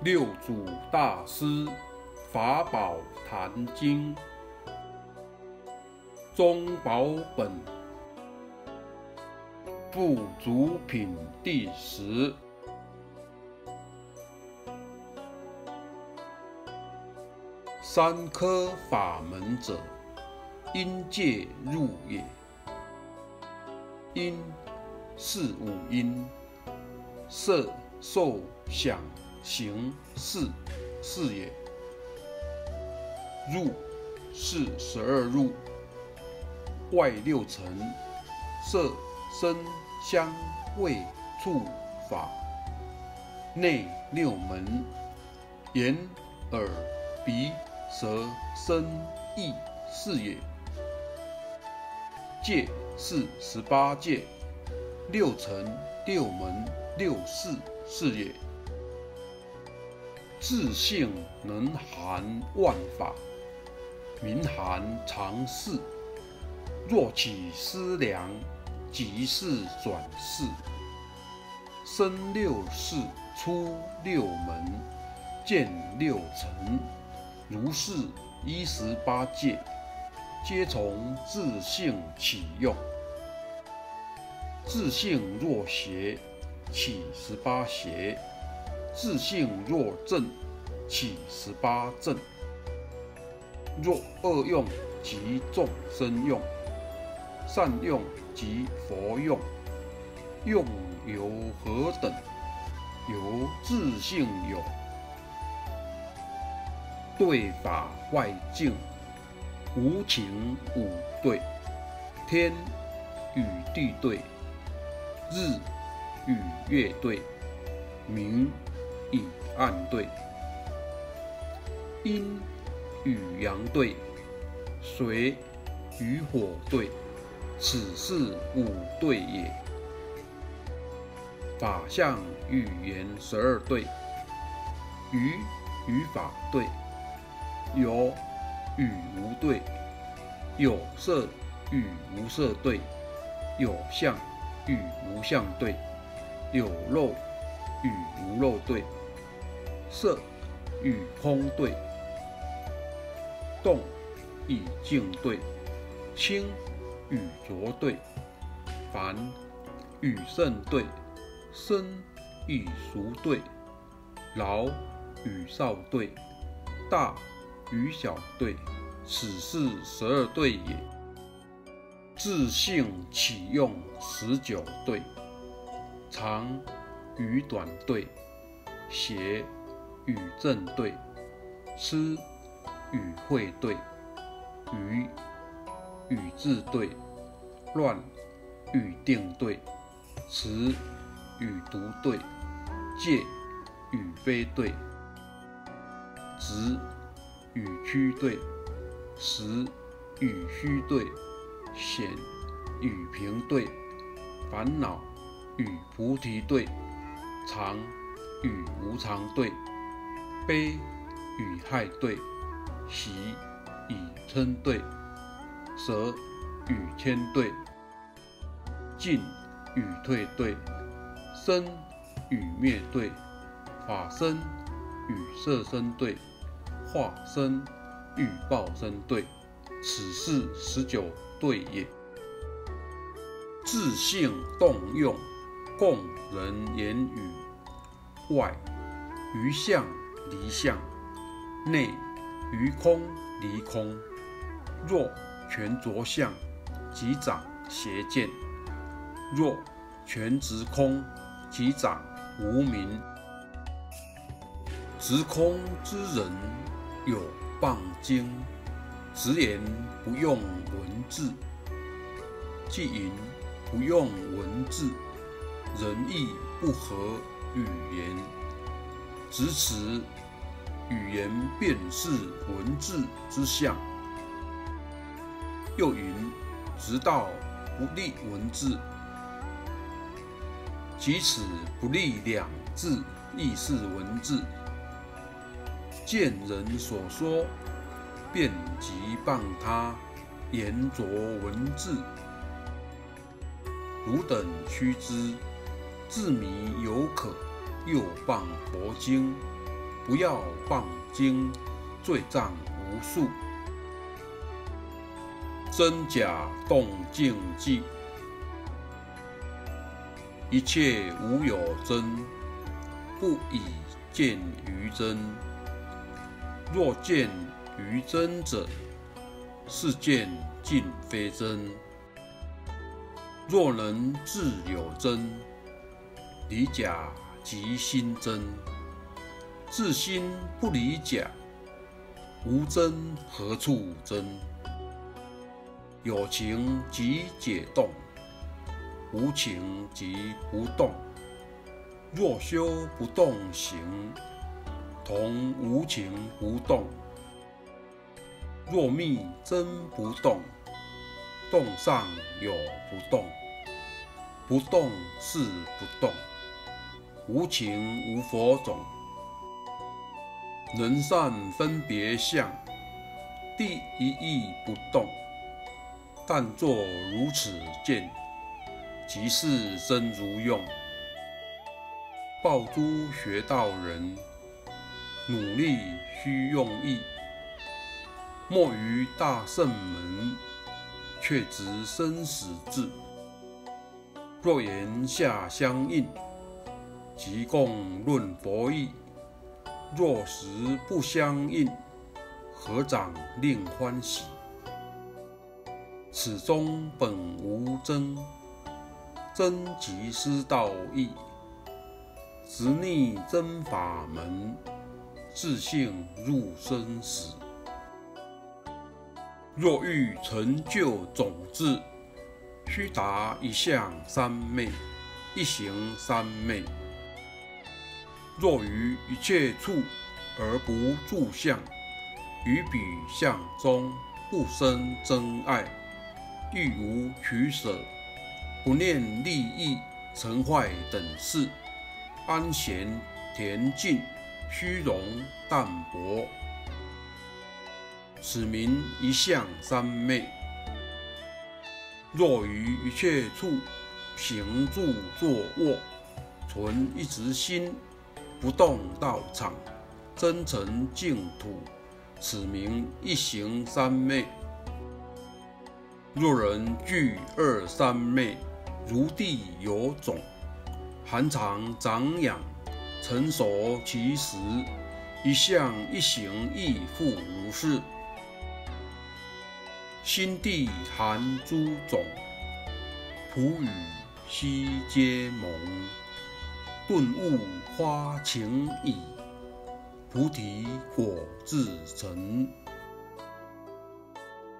六祖大师法宝坛经中宝本不足品第十。三科法门者，因界入也。因是五因，色、受、想。行识是也，入是十二入，外六尘，色声香味触法，内六门，眼耳鼻舌身意是也。界是十八界，六尘六门六识是也。自性能含万法，名含常事。若起思量，即是转世。生六世，出六门，见六尘。如是一十八界，皆从自性起用。自性若邪，起十八邪。自性若正，起十八正；若恶用，即众生用；善用，即佛用。用由何等？由自性有。对法外境，无情五对：天与地对，日与月对，明。以暗对，阴与阳对，水与火对，此是五对也。法相与言十二对，语与法对，有与无对，有色与无色对，有相与无相对，有肉与无肉对。色与空对，动与静对，清与浊对，凡与圣对，生与熟对，老与少对，大与小对，此是十二对也。自性起用十九对，长与短对，邪。与正对，痴与慧对，愚与智对，乱与定对，持与独对，戒与非对，直与曲对，实与虚对，显与平对，烦恼与菩提对，常与无常对。悲与害对，喜与嗔对，舍与谦对，进与退对，生与灭对，法身与色身对，化身与报身对，此是十九对也。自性动用，供人言语，外于相。离相，内于空离空。若全着相，即长邪见；若全执空，即长无明。执空之人有谤经，直言不用文字，即淫不用文字，仁义不合语言。直此语言便是文字之相。又云：直道不立文字，即此不立两字，亦是文字。见人所说，便即谤他，言着文字。汝等须知，自迷犹可。又谤佛经，不要放经，罪障无数。真假动静记，一切无有真，不以见于真。若见于真者，是见尽非真。若能自有真，离假即心真。自心不离假，无真何处真？有情即解动，无情即不动。若修不动行，同无情不动。若密真不动，动上有不动，不动是不动，无情无佛种。人善分别相，第一义不动。但作如此见，即是真如用。报诸学道人，努力须用意。莫于大圣门，却执生死志。若言下相应，即共论佛意。若实不相应，合掌令欢喜。此中本无真，真即失道义，执逆真法门，自性入生死。若欲成就种子，须达一相三昧，一行三昧。若于一切处而不住相，于彼相中不生真爱。亦无取舍，不念利益成坏等事，安闲恬静，虚荣淡泊，此名一向三昧。若于一切处行住坐卧，存一直心，不动道场，真诚净土，此名一行三昧。若人具二三昧，如地有种，含藏长养，成熟其时，一向一行亦复如是。心地含诸种，普与悉皆蒙，顿悟花情已，菩提果自成。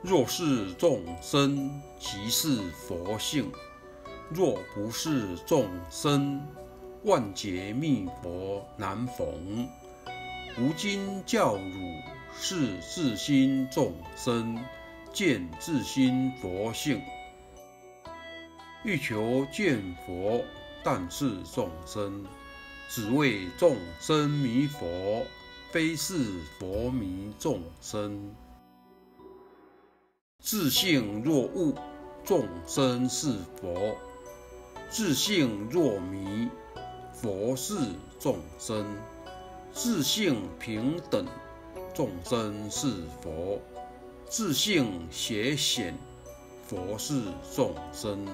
若是众生，即是佛性；若不是众生，万劫密佛难逢。吾今教汝是自心众生，见自心佛性。欲求见佛，但是众生，只为众生迷佛，非是佛迷众生。自性若悟，众生是佛；自性若迷，佛是众生；自性平等，众生是佛；自性邪显，佛是众生。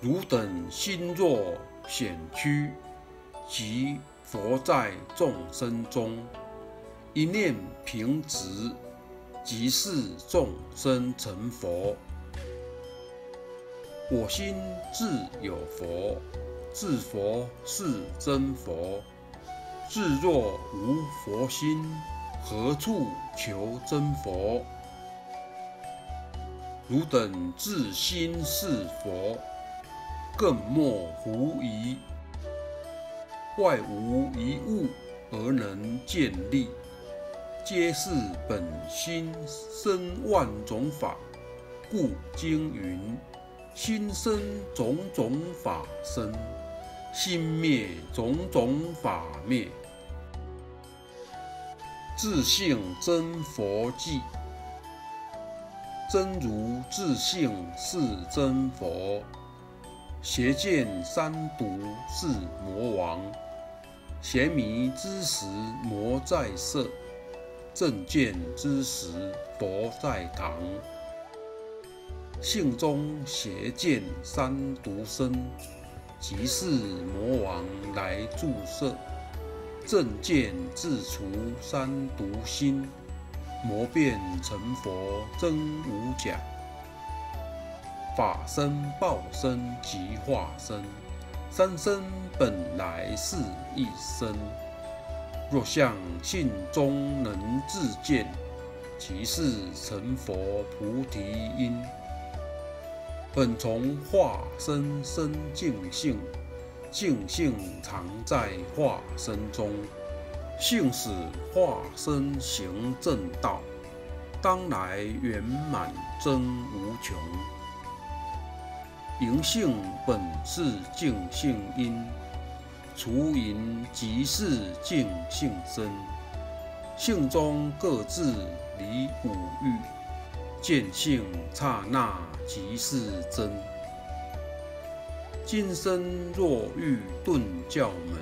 汝等心若显屈，即佛在众生中，一念平直。即是众生成佛，我心自有佛，自佛是真佛。自若无佛心，何处求真佛？汝等自心是佛，更莫狐疑。外无一物而能见立。皆是本心生万种法，故经云：心生种种法生，心灭种种法灭。自性真佛迹，真如自性是真佛。邪见三毒是魔王，邪迷之时魔在色，正见之时佛在堂。性中邪见三毒生，即是魔王来注射。正见自除三毒心，魔变成佛真无假。法身报身及化身。三生本来是一生，若向性中能自见，即是成佛菩提因。本从化身生净性，净性常在化身中，性使化身行正道，当来圆满真无穷。银性本是净性因，除淫即是净性身。性中各自离五欲，见性刹那即是真。今生若欲顿教门，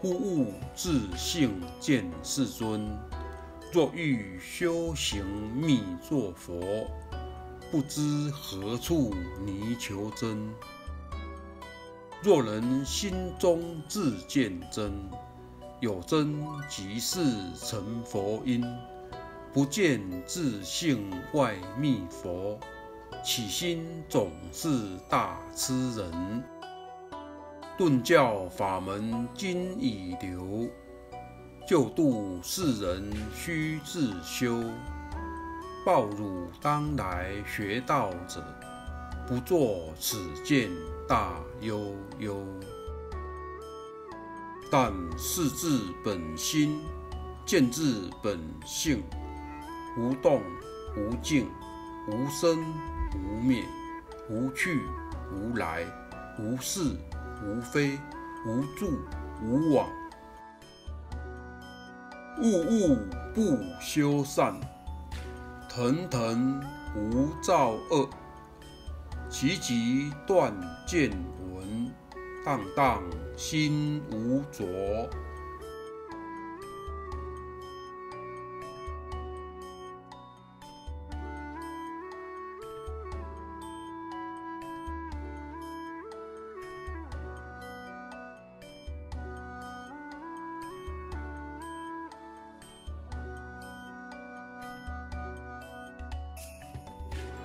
忽悟自性见世尊。若欲修行密作佛。不知何处泥求真。若人心中自见真，有真即是成佛因。不见自性外密佛，起心总是大痴人。顿教法门今已流，救度世人须自修。报汝当来学道者，不作此见大悠悠。但视自本心，见自本性，无动无静，无生无灭，无去无来，无是无非，无住无往。物物不修善。腾腾无造恶，其极断见闻，荡荡心无浊。